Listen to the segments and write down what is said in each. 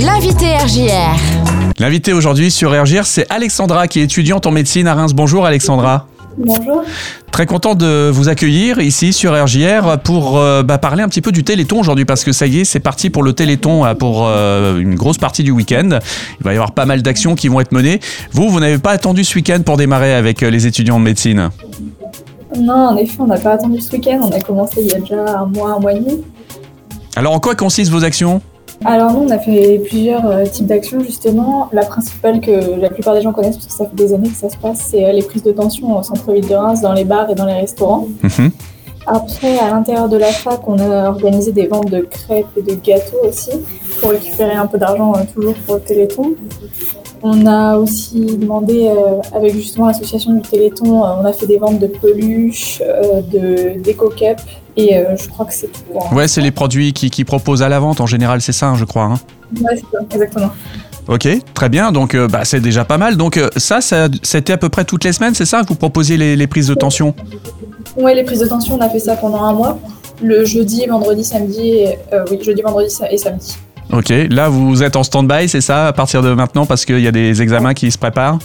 L'invité RJR. L'invité aujourd'hui sur RGR, c'est Alexandra qui est étudiante en médecine à Reims. Bonjour Alexandra. Bonjour. Très content de vous accueillir ici sur RJR pour euh, bah, parler un petit peu du Téléthon aujourd'hui parce que ça y est, c'est parti pour le Téléthon euh, pour euh, une grosse partie du week-end. Il va y avoir pas mal d'actions qui vont être menées. Vous, vous n'avez pas attendu ce week-end pour démarrer avec les étudiants de médecine? Non, en effet, on n'a pas attendu ce week-end. On a commencé il y a déjà un mois, un mois et demi. Alors en quoi consistent vos actions? Alors nous, on a fait plusieurs euh, types d'actions justement. La principale que la plupart des gens connaissent parce que ça fait des années que ça se passe, c'est euh, les prises de tension au centre-ville de Reims, dans les bars et dans les restaurants. Mhm. Après, à l'intérieur de la fac, on a organisé des ventes de crêpes et de gâteaux aussi pour récupérer un peu d'argent euh, toujours pour le Téléthon. On a aussi demandé, euh, avec justement l'association du Téléthon, euh, on a fait des ventes de peluches, de d'éco-cups et euh, je crois que c'est tout. hein. Ouais, c'est les produits qui, qui proposent à la vente en général, c'est ça, hein, je crois. hein. Ouais, c'est ça, exactement. Ok, très bien. Donc, euh, bah, c'est déjà pas mal. Donc, euh, ça, ça, c'était à peu près toutes les semaines, c'est ça que vous proposiez les, les prises de tension? Ouais, les prises de tension, on a fait ça pendant un mois. Le jeudi, vendredi, samedi, euh, oui, jeudi, vendredi et samedi. Ok, là, vous êtes en stand-by, c'est ça, à partir de maintenant, parce qu'il y a des examens qui se préparent?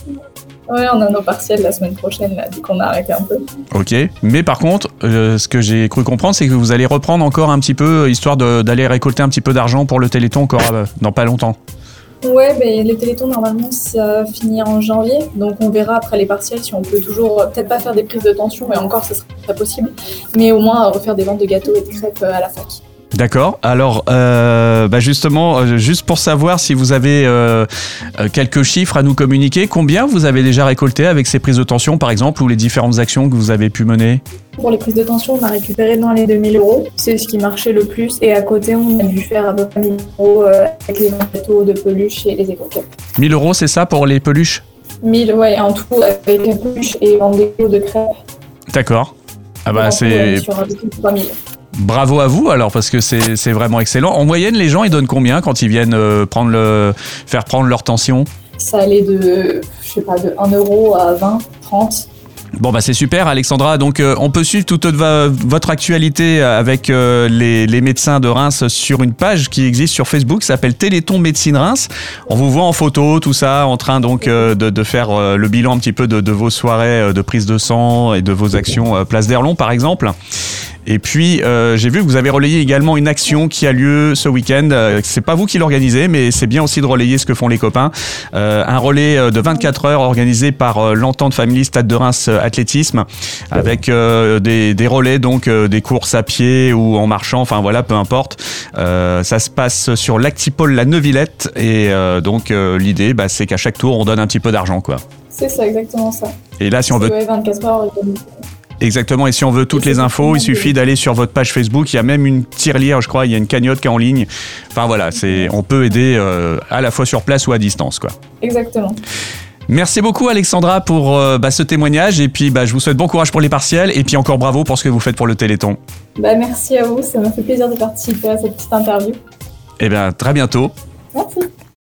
Ouais, on a nos partiels la semaine prochaine, là, dès qu'on a arrêté un peu. Ok, mais par contre, euh, ce que j'ai cru comprendre, c'est que vous allez reprendre encore un petit peu, histoire de- d'aller récolter un petit peu d'argent pour le Téléthon encore euh, dans pas longtemps. Ouais, ben, les télétons, normalement, ça finit en janvier. Donc, on verra après les partiels si on peut toujours, euh, peut-être pas faire des prises de tension, et encore, ce serait possible. Mais au moins, euh, refaire des ventes de gâteaux et de crêpes euh, à la fac. D'accord. Alors, euh, bah justement, euh, juste pour savoir si vous avez euh, quelques chiffres à nous communiquer, combien vous avez déjà récolté avec ces prises de tension, par exemple, ou les différentes actions que vous avez pu mener? Pour les prises de tension, on a récupéré dans les 2000 euros. C'est ce qui marchait le plus. Et à côté, on a dû faire à peu près 1000 euros avec les ventes de peluches et les éco-cups. 1000 euros, c'est ça pour les peluches? 1000, ouais, en tout, avec les peluches et de gâteaux, de crêpes. D'accord. Ah bah En c'est Sur un peu plus de 3000. Bravo à vous alors parce que c'est vraiment excellent. En moyenne, les gens ils donnent combien quand ils viennent euh, prendre le faire prendre leur tension? Ça allait de, je sais pas, de 1 euro à 20, 30. Bon bah c'est super Alexandra, donc euh, on peut suivre toute votre actualité avec euh, les, les médecins de Reims sur une page qui existe sur Facebook, qui s'appelle Téléthon Médecine Reims. On vous voit en photo, tout ça, en train donc euh, de, de faire le bilan un petit peu de, de vos soirées de prise de sang et de vos actions Place d'Erlon par exemple. Et puis, euh, j'ai vu que vous avez relayé également une action qui a lieu ce week-end. Euh, c'est pas vous qui l'organisez, mais c'est bien aussi de relayer ce que font les copains. Euh, un relais de 24 heures organisé par l'entente Family Stade de Reims Athlétisme, avec euh, des, des relais, donc des courses à pied ou en marchant, enfin voilà, peu importe. Ça se passe sur l'Actipole La Neuvillette, et donc l'idée, bah, c'est qu'à chaque tour, on donne un petit peu d'argent, quoi. C'est ça, exactement ça. Et là, si on veut ouais, 24 heures. Exactement, et si on veut toutes les infos, il suffit d'aller sur votre page Facebook, il y a même une tirelire, je crois, il y a une cagnotte qui est en ligne. Enfin voilà, c'est on peut aider euh, à la fois sur place ou à distance quoi. Exactement. Merci beaucoup Alexandra pour euh, bah, ce témoignage et puis bah, je vous souhaite bon courage pour les partiels et puis encore bravo pour ce que vous faites pour le Téléthon. Bah, merci à vous, ça m'a fait plaisir de participer à cette petite interview. Et bien très bientôt. Merci.